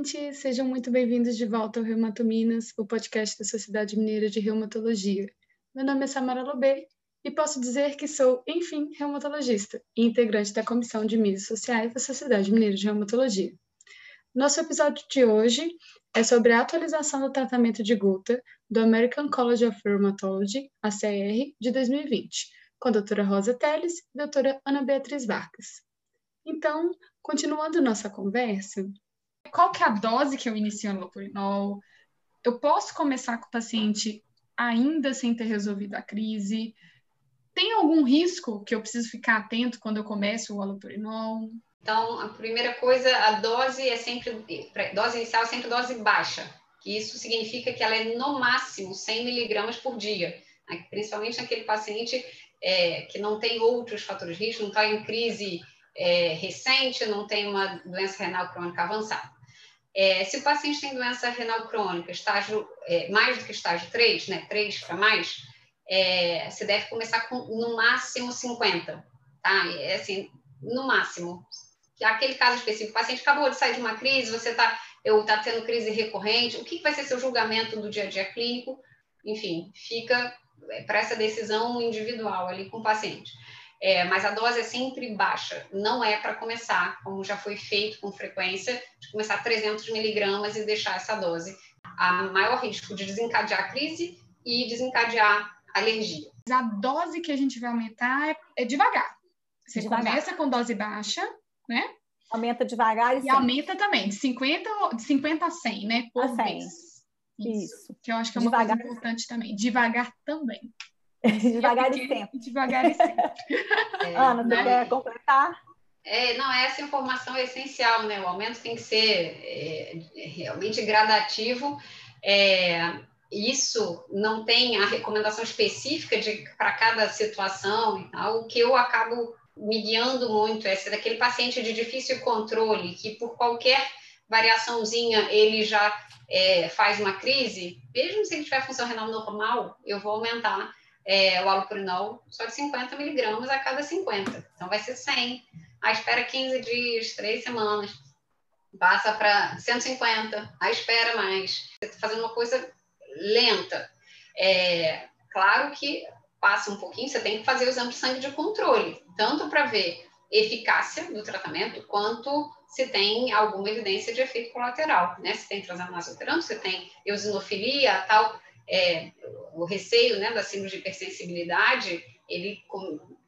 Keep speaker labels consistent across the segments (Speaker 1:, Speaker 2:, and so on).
Speaker 1: gente! Sejam muito bem-vindos de volta ao Reumato Minas, o podcast da Sociedade Mineira de Reumatologia. Meu nome é Samara Lobê e posso dizer que sou, enfim, reumatologista e integrante da Comissão de Mídias Sociais da Sociedade Mineira de Reumatologia. Nosso episódio de hoje é sobre a atualização do tratamento de gota do American College of Rheumatology, ACR, de 2020, com a doutora Rosa Teles e a doutora Ana Beatriz Vargas. Então, continuando nossa conversa, qual que é a dose que eu inicio no lopurinol? Eu posso começar com o paciente ainda sem ter resolvido a crise? Tem algum risco que eu preciso ficar atento quando eu começo o alopurinol?
Speaker 2: Então, a primeira coisa, a dose é sempre, dose inicial é sempre dose baixa, que isso significa que ela é no máximo 100 miligramas por dia, né? principalmente naquele paciente é, que não tem outros fatores de risco, não está em crise é, recente, não tem uma doença renal crônica avançada. É, se o paciente tem doença renal crônica, estágio é, mais do que estágio 3, né, 3 para mais, é, você deve começar com no máximo 50, tá? É assim, no máximo. Aquele caso específico, o paciente acabou de sair de uma crise, você está eu tá tendo crise recorrente, o que vai ser seu julgamento do dia a dia clínico? Enfim, fica é, para essa decisão individual ali com o paciente. É, mas a dose é sempre baixa, não é para começar, como já foi feito com frequência, de começar 300 miligramas e deixar essa dose. Há maior risco de desencadear a crise e desencadear alergia.
Speaker 1: A dose que a gente vai aumentar é, é devagar. Você devagar. começa com dose baixa, né?
Speaker 3: Aumenta devagar e,
Speaker 1: e aumenta também, de 50, de 50 a 100, né? Por a 100. vez. Isso. Isso. Que eu acho que é uma devagar. coisa importante também. Devagar também.
Speaker 3: devagar e sempre.
Speaker 1: Devagar e sempre.
Speaker 3: É, Ana, você quer completar?
Speaker 2: É, não, essa informação é essencial, né? O aumento tem que ser é, realmente gradativo. É, isso não tem a recomendação específica para cada situação e tal. O que eu acabo me guiando muito é ser daquele paciente de difícil controle, que por qualquer variaçãozinha ele já é, faz uma crise, mesmo se ele tiver função renal normal, eu vou aumentar é, o alopurinol só de 50 miligramas a cada 50. Então, vai ser 100. Aí espera 15 dias, 3 semanas. Passa para 150. Aí espera mais. Você está fazendo uma coisa lenta. É, claro que passa um pouquinho, você tem que fazer o exame de sangue de controle, tanto para ver eficácia do tratamento, quanto se tem alguma evidência de efeito colateral, né? Se tem transaminase alterando, se tem eosinofilia, tal é, o receio né, da síndrome de hipersensibilidade, ele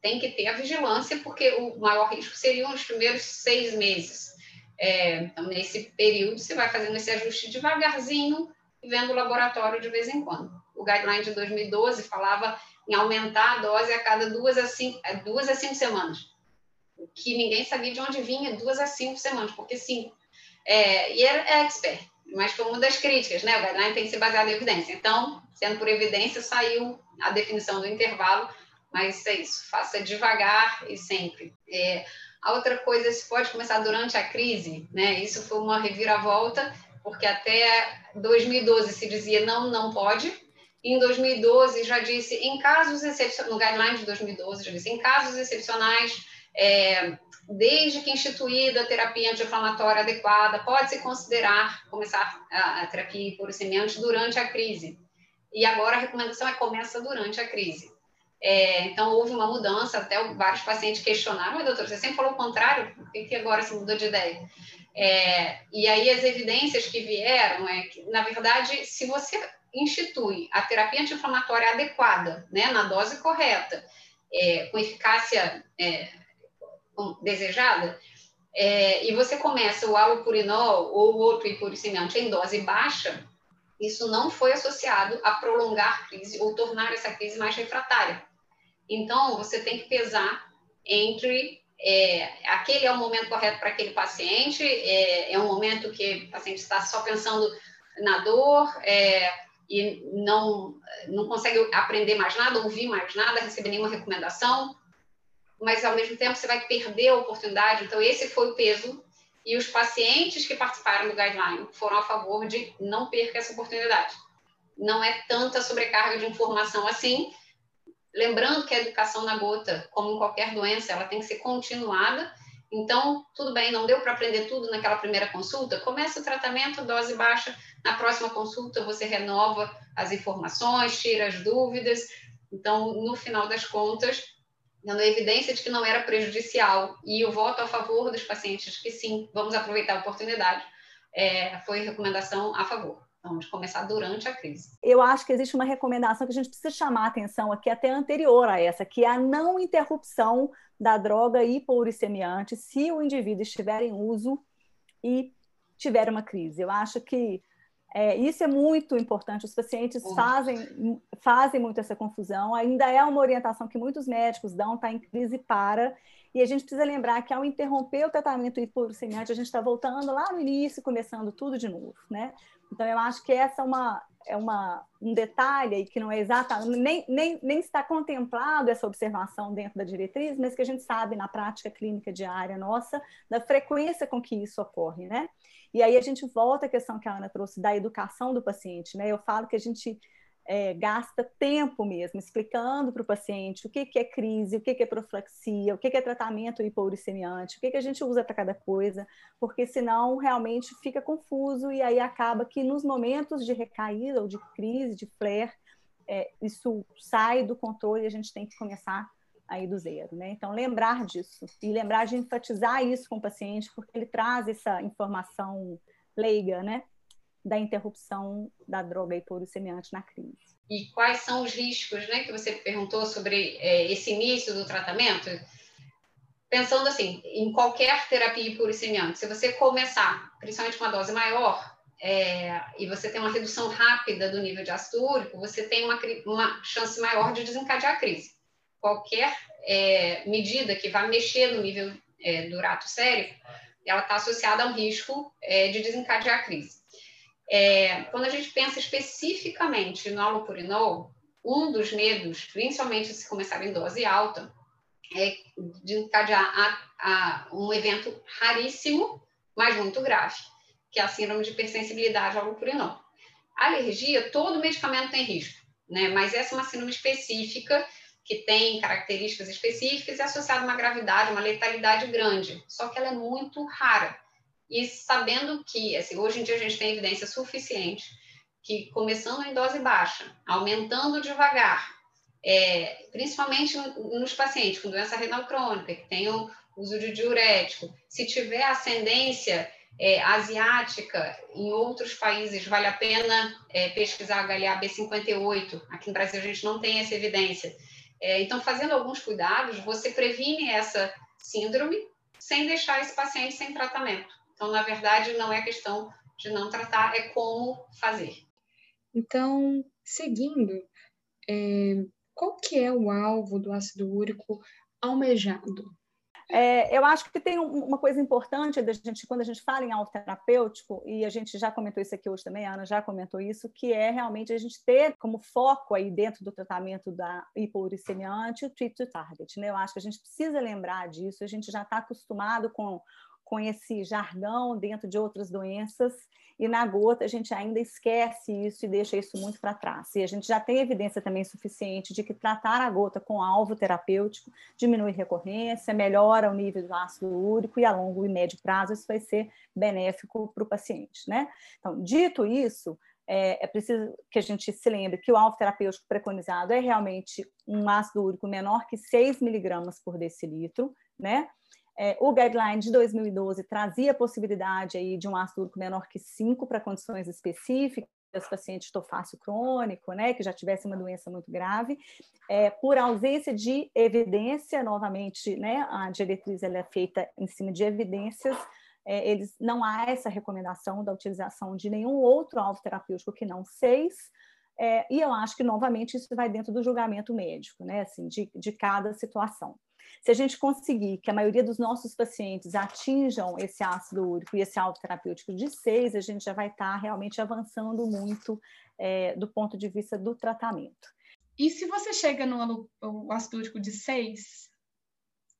Speaker 2: tem que ter a vigilância, porque o maior risco seriam os primeiros seis meses. É, então, nesse período, você vai fazendo esse ajuste devagarzinho e vendo o laboratório de vez em quando. O guideline de 2012 falava em aumentar a dose a cada duas a cinco, é, duas a cinco semanas. O que ninguém sabia de onde vinha duas a cinco semanas, porque cinco. É, e era expert mas foi uma das críticas, né? O guideline tem que ser baseado em evidência. Então, sendo por evidência, saiu a definição do intervalo, mas é isso, faça devagar e sempre. É, a outra coisa, se pode começar durante a crise, né? Isso foi uma reviravolta, porque até 2012 se dizia não, não pode. Em 2012 já disse, em casos excepcionais, no guideline de 2012 já disse, em casos excepcionais, é, desde que instituída a terapia anti-inflamatória adequada, pode-se considerar começar a, a terapia por semente durante a crise. E agora a recomendação é começa durante a crise. É, então, houve uma mudança, até vários pacientes questionaram, mas doutor, você sempre falou o contrário, por que, que agora você mudou de ideia? É, e aí as evidências que vieram é que, na verdade, se você institui a terapia anti-inflamatória adequada, né, na dose correta, é, com eficácia é, desejada, é, e você começa o alopurinol ou outro hipuricemiante em dose baixa, isso não foi associado a prolongar a crise ou tornar essa crise mais refratária. Então, você tem que pesar entre é, aquele é o momento correto para aquele paciente, é, é, um momento que o paciente está só pensando na dor é, e não, não consegue aprender mais nada, ouvir mais nada, receber nenhuma recomendação, mas ao mesmo tempo você vai perder a oportunidade. Então, esse foi o peso. E os pacientes que participaram do guideline foram a favor de não perca essa oportunidade. Não é tanta sobrecarga de informação assim. Lembrando que a educação na gota, como em qualquer doença, ela tem que ser continuada Então, tudo bem, não deu para aprender tudo naquela primeira consulta? Começa o tratamento, dose baixa. Na próxima consulta, você renova as informações, tira as dúvidas. Então, no final das contas, dando evidência de que não era prejudicial. E o voto a favor dos pacientes que sim, vamos aproveitar a oportunidade, é, foi recomendação a favor. Vamos começar durante a crise.
Speaker 3: Eu acho que existe uma recomendação que a gente precisa chamar a atenção aqui, até anterior a essa, que é a não interrupção da droga hipouricemiante se o indivíduo estiver em uso e tiver uma crise. Eu acho que é, isso é muito importante. Os pacientes fazem, fazem muito essa confusão. Ainda é uma orientação que muitos médicos dão, está em crise para. E a gente precisa lembrar que ao interromper o tratamento hipouricemiante, a gente está voltando lá no início, começando tudo de novo, né? Então, eu acho que essa é, uma, é uma, um detalhe aí que não é exata, nem, nem, nem está contemplado essa observação dentro da diretriz, mas que a gente sabe na prática clínica diária nossa, da frequência com que isso ocorre, né? E aí a gente volta à questão que a Ana trouxe da educação do paciente, né? Eu falo que a gente é, gasta tempo mesmo explicando para o paciente o que, que é crise, o que, que é profilaxia, o que, que é tratamento hipouricemiante, o que, que a gente usa para cada coisa, porque senão realmente fica confuso e aí acaba que nos momentos de recaída ou de crise, de flare, é, isso sai do controle e a gente tem que começar aí do zero, né? Então lembrar disso e lembrar de enfatizar isso com o paciente, porque ele traz essa informação leiga, né? da interrupção da droga hiporuricemiante na crise.
Speaker 2: E quais são os riscos, né, que você perguntou sobre é, esse início do tratamento? Pensando assim, em qualquer terapia hiporuricemiante, se você começar, principalmente com uma dose maior, é, e você tem uma redução rápida do nível de ácido úrico, você tem uma, uma chance maior de desencadear a crise. Qualquer é, medida que vá mexer no nível é, do rato sérico, ela está associada a um risco é, de desencadear a crise. É, quando a gente pensa especificamente no alopurinol, um dos medos, principalmente se começar em dose alta, é de encadear a, a um evento raríssimo, mas muito grave, que é a síndrome de hipersensibilidade ao alopurinol. Alergia, todo medicamento tem risco, né? mas essa é uma síndrome específica que tem características específicas e associada a uma gravidade, uma letalidade grande, só que ela é muito rara. E sabendo que, assim, hoje em dia a gente tem evidência suficiente que começando em dose baixa, aumentando devagar, é, principalmente nos pacientes com doença renal crônica, que tenham uso de diurético, se tiver ascendência é, asiática, em outros países vale a pena é, pesquisar HLA-B58, aqui no Brasil a gente não tem essa evidência. É, então, fazendo alguns cuidados, você previne essa síndrome sem deixar esse paciente sem tratamento. Então, na verdade, não é questão de não tratar, é como fazer.
Speaker 1: Então, seguindo, é, qual que é o alvo do ácido úrico almejado?
Speaker 3: É, eu acho que tem uma coisa importante da gente, quando a gente fala em alvo terapêutico, e a gente já comentou isso aqui hoje também, a Ana já comentou isso, que é realmente a gente ter como foco aí dentro do tratamento da hipouricemiante o treat to target. Né? Eu acho que a gente precisa lembrar disso, a gente já está acostumado com com esse jargão dentro de outras doenças, e na gota a gente ainda esquece isso e deixa isso muito para trás. E a gente já tem evidência também suficiente de que tratar a gota com alvo terapêutico diminui recorrência, melhora o nível do ácido úrico e a longo e médio prazo isso vai ser benéfico para o paciente, né? Então, dito isso, é, é, preciso que a gente se lembre que o alvo terapêutico preconizado é realmente um ácido úrico menor que 6 miligramas por decilitro, né? É, o guideline de 2012 trazia a possibilidade aí de um ácido úrico menor que 5 para condições específicas, pacientes estofácio crônico, né, que já tivesse uma doença muito grave, é, por ausência de evidência, novamente, né, a diretriz ela é feita em cima de evidências, é, eles não há essa recomendação da utilização de nenhum outro alvo terapêutico que não seis, é, e eu acho que, novamente, isso vai dentro do julgamento médico, né, assim, de, de cada situação. Se a gente conseguir que a maioria dos nossos pacientes atinjam esse ácido úrico e esse alvo terapêutico de 6, a gente já vai estar realmente avançando muito é, do ponto de vista do tratamento.
Speaker 1: E se você chega no ácido úrico de 6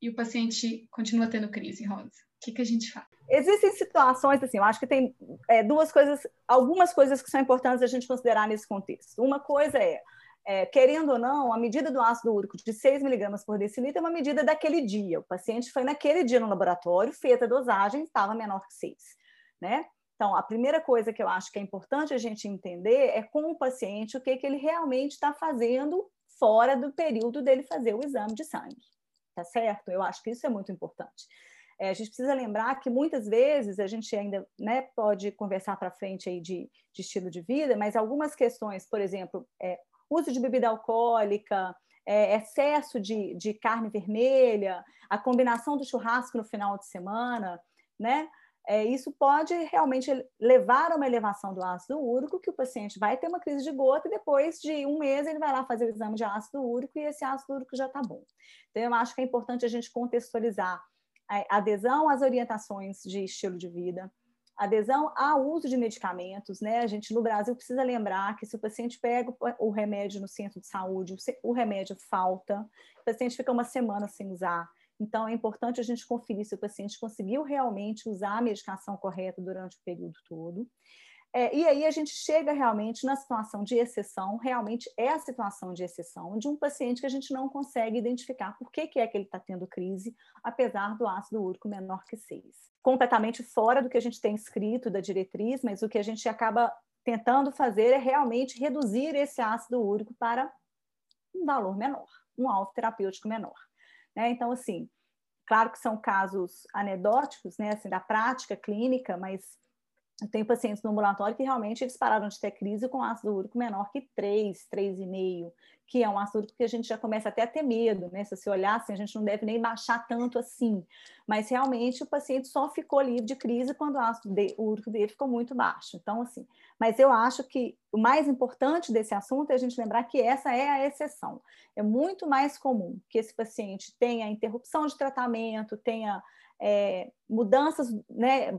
Speaker 1: e o paciente continua tendo crise, Rosa, o que, que a gente faz?
Speaker 3: Existem situações, assim, eu acho que tem é, duas coisas, algumas coisas que são importantes a gente considerar nesse contexto. Uma coisa é é, querendo ou não, a medida do ácido úrico de 6 miligramas por decilitro é uma medida daquele dia. O paciente foi naquele dia no laboratório, feita a dosagem, estava menor que 6, né? Então, a primeira coisa que eu acho que é importante a gente entender é com o paciente o que, que ele realmente está fazendo fora do período dele fazer o exame de sangue, tá certo? Eu acho que isso é muito importante. É, a gente precisa lembrar que muitas vezes a gente ainda né, pode conversar para frente aí de, de, estilo de vida, mas algumas questões, por exemplo, é, uso de bebida alcoólica, é, excesso de, de carne vermelha, a combinação do churrasco no final de semana, né? é, isso pode realmente levar a uma elevação do ácido úrico, que o paciente vai ter uma crise de gota e depois de um mês ele vai lá fazer o exame de ácido úrico e esse ácido úrico já está bom. Então, eu acho que é importante a gente contextualizar a adesão às orientações de estilo de vida, adesão ao uso de medicamentos, né? A gente no Brasil precisa lembrar que se o paciente pega o remédio no centro de saúde, o remédio falta, o paciente fica uma semana sem usar, então, é importante a gente conferir se o paciente conseguiu realmente usar a medicação correta durante o período todo. É, e aí a gente chega realmente na situação de exceção, realmente é a situação de exceção de um paciente que a gente não consegue identificar por que, que é que ele está tendo crise, apesar do ácido úrico menor que 6. Completamente fora do que a gente tem escrito da diretriz, mas o que a gente acaba tentando fazer é realmente reduzir esse ácido úrico para um valor menor, um alvo terapêutico menor. Né? Então, assim, claro que são casos anedóticos, né, assim, da prática clínica, mas eu tenho pacientes no ambulatório que realmente eles pararam de ter crise com ácido úrico menor que 3, 3,5, que é um ácido úrico que a gente já começa até a ter medo, né? Se você olhar assim, a gente não deve nem baixar tanto assim. Mas realmente o paciente só ficou livre de crise quando o ácido úrico dele ficou muito baixo. Então, assim, mas eu acho que o mais importante desse assunto é a gente lembrar que essa é a exceção. É muito mais comum que esse paciente tenha interrupção de tratamento, tenha é, mudanças né,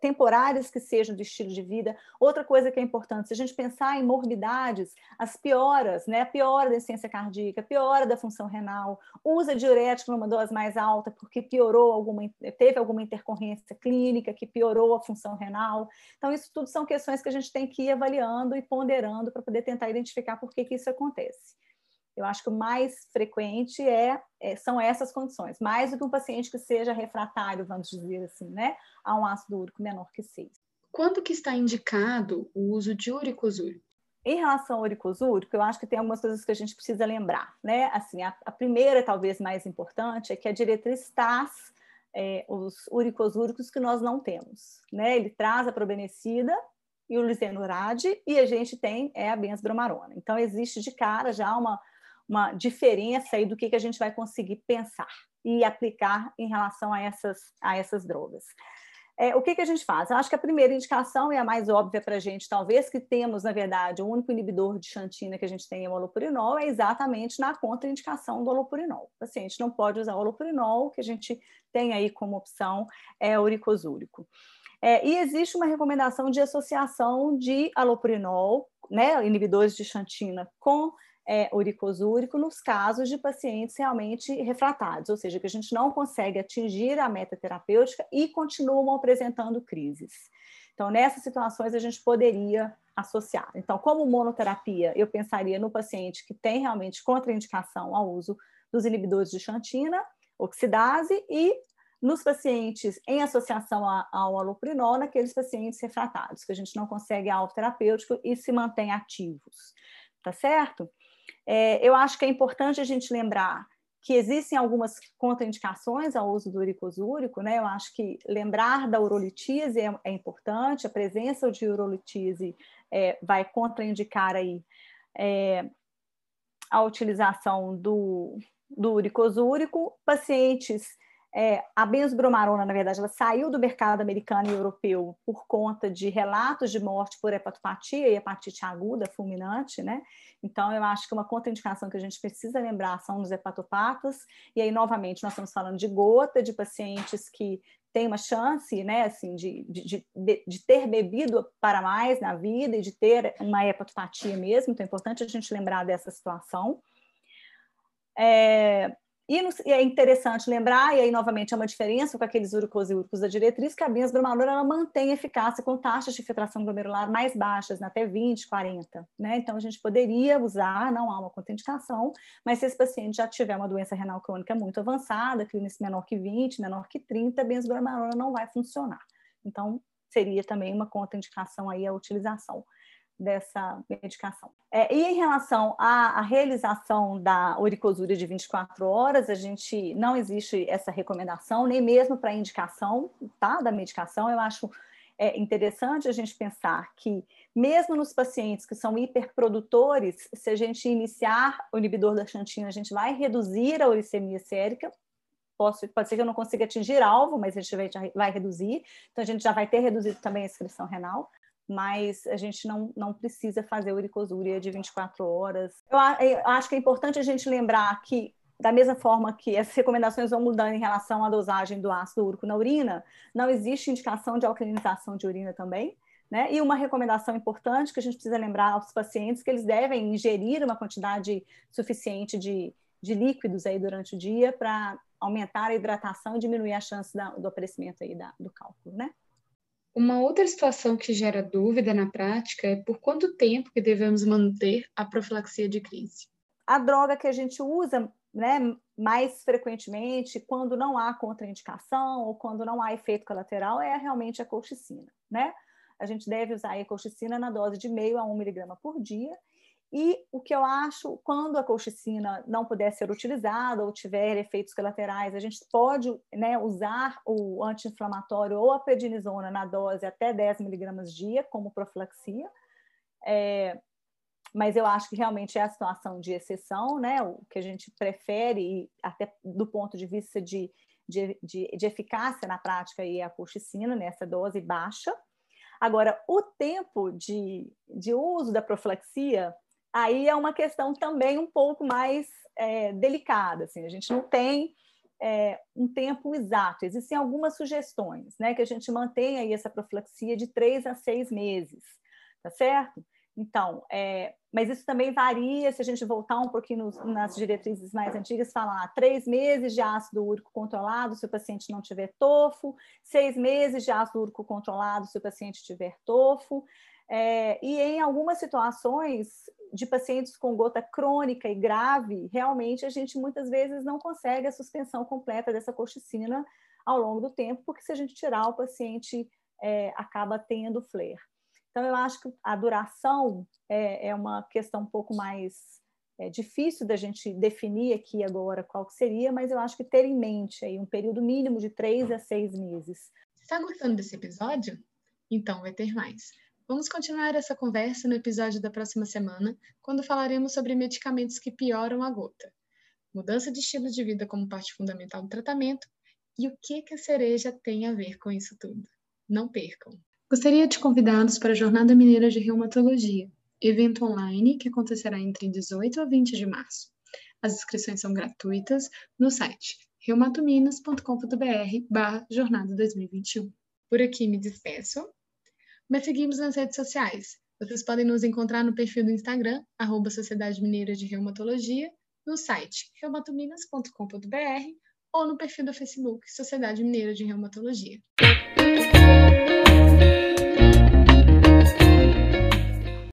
Speaker 3: temporárias que sejam do estilo de vida. Outra coisa que é importante, se a gente pensar em morbidades, as pioras, né? A piora da essência cardíaca, piora da função renal, usa diurético numa dose mais alta porque piorou alguma, teve alguma intercorrência clínica que piorou a função renal. Então, isso tudo são questões que a gente tem que ir avaliando e ponderando para poder tentar identificar por que, que isso acontece. Eu acho que o mais frequente é, é, são essas condições, mais do que um paciente que seja refratário, vamos dizer assim, né, a um ácido úrico menor que 6.
Speaker 1: Quando que está indicado o uso de uricosúrico?
Speaker 3: Em relação ao uricosúrico, eu acho que tem algumas coisas que a gente precisa lembrar, né? Assim, a, a primeira, talvez mais importante, é que a diretriz traz é, os uricosúricos que nós não temos, né? Ele traz a probenecida e o lisenurade e a gente tem é a benzbromarona. Então, existe de cara já uma uma diferença aí do que, que a gente vai conseguir pensar e aplicar em relação a essas, a essas drogas. É, o que, que a gente faz? Eu acho que a primeira indicação é a mais óbvia para a gente, talvez que temos, na verdade, o único inibidor de xantina que a gente tem é o holopurinol, é exatamente na contraindicação do holopurinol. O paciente não pode usar o holopurinol, o que a gente tem aí como opção é uricosúrico. É, e existe uma recomendação de associação de alopurinol, né, inibidores de xantina, com é, uricosúrico nos casos de pacientes realmente refratários, ou seja, que a gente não consegue atingir a meta terapêutica e continuam apresentando crises. Então, nessas situações, a gente poderia associar. Então, como monoterapia, eu pensaria no paciente que tem realmente contraindicação ao uso dos inibidores de xantina, oxidase, e nos pacientes em associação ao aloprinol, naqueles pacientes refratários, que a gente não consegue alvo terapêutico e se mantém ativos. Tá certo? É, eu acho que é importante a gente lembrar que existem algumas contraindicações ao uso do uricosúrico, né? Eu acho que lembrar da urolitise é, é importante, a presença de urolitise é, vai contraindicar aí é, a utilização do, do uricosúrico. Pacientes é, a benzbromarona, na verdade, ela saiu do mercado americano e europeu por conta de relatos de morte por hepatopatia e hepatite aguda fulminante, né? Então, eu acho que uma contraindicação que a gente precisa lembrar são os hepatopatas, e aí, novamente, nós estamos falando de gota, de pacientes que têm uma chance, né, assim, de, de, de, de ter bebido para mais na vida e de ter uma hepatopatia mesmo, então é importante a gente lembrar dessa situação. É, E, é interessante lembrar, e aí novamente é uma diferença com aqueles úricos e úricos da diretriz, que a benzbromalona ela mantém eficácia com taxas de filtração glomerular mais baixas, né, até 20, 40. Né? Então, a gente poderia usar, não há uma contraindicação, mas se esse paciente já tiver uma doença renal crônica muito avançada, clínice menor que 20, menor que 30, a benzbromalona não vai funcionar. Então, seria também uma contraindicação aí a utilização dessa medicação. É, e em relação à, à, realização da uricosúria de 24 horas, a gente não existe essa recomendação, nem mesmo para indicação tá, da medicação. Eu acho é, interessante a gente pensar que, mesmo nos pacientes que são hiperprodutores, se a gente iniciar o inibidor da xantina, a gente vai reduzir a uricemia sérica. Posso, pode ser que eu não consiga atingir alvo, mas a gente vai, vai reduzir. Então, a gente já vai ter reduzido também a excreção renal mas a gente não, não precisa fazer uricosúria de 24 horas. Eu, eu acho que é importante a gente lembrar que da mesma forma que essas recomendações vão mudando em relação à dosagem do ácido úrico na urina, não existe indicação de alcalinização de urina também. Né? E uma recomendação importante que a gente precisa lembrar aos pacientes que eles devem ingerir uma quantidade suficiente de, de líquidos aí durante o dia para aumentar a hidratação e diminuir a chance da, do aparecimento aí da, do cálculo, né?
Speaker 1: Uma outra situação que gera dúvida na prática é por quanto tempo que devemos manter a profilaxia de crise.
Speaker 3: A droga que a gente usa né, mais frequentemente, quando não há contraindicação ou quando não há efeito colateral, é realmente a colchicina. Né? A gente deve usar a colchicina na dose de meio a um miligrama por dia e o que eu acho, quando a colchicina não puder ser utilizada ou tiver efeitos colaterais, a gente pode né, usar o anti-inflamatório ou a prednisona na dose até 10 miligramas dia, como profilaxia. É, mas eu acho que realmente é a situação de exceção, né? O que a gente prefere, até do ponto de vista de, de, de, de eficácia na prática, é a colchicina nessa dose baixa. Agora, o tempo de, de uso da profilaxia aí é uma questão também um pouco mais é, delicada. Assim, a gente não tem é, um tempo exato. Existem algumas sugestões, né, que a gente mantenha aí essa profilaxia de três a seis meses, tá certo? Então, é, mas isso também varia se a gente voltar um pouquinho nos, nas diretrizes mais antigas, falar três meses de ácido úrico controlado se o paciente não tiver tofo, seis meses de ácido úrico controlado se o paciente tiver tofo. É, e em algumas situações de pacientes com gota crônica e grave, realmente a gente muitas vezes não consegue a suspensão completa dessa colchicina ao longo do tempo, porque se a gente tirar, o paciente é, acaba tendo flare. Então, eu acho que a duração é, é uma questão um pouco mais é, difícil da gente definir aqui agora qual que seria, mas eu acho que ter em mente aí um período mínimo de três a seis meses.
Speaker 1: Está gostando desse episódio? Então vai ter mais. Vamos continuar essa conversa no episódio da próxima semana, quando falaremos sobre medicamentos que pioram a gota, mudança de estilo de vida como parte fundamental do tratamento e o que, que a cereja tem a ver com isso tudo. Não percam! Gostaria de convidá-los para a Jornada Mineira de Reumatologia, evento online que acontecerá entre 18 a 20 de março. As inscrições são gratuitas no site reumatominas.com.br barra jornada 2021. Por aqui me despeço mas seguimos nas redes sociais. Vocês podem nos encontrar no perfil do Instagram, arroba Sociedade Mineira de Reumatologia, no site reumatominas.com.br ou no perfil do Facebook Sociedade Mineira de Reumatologia.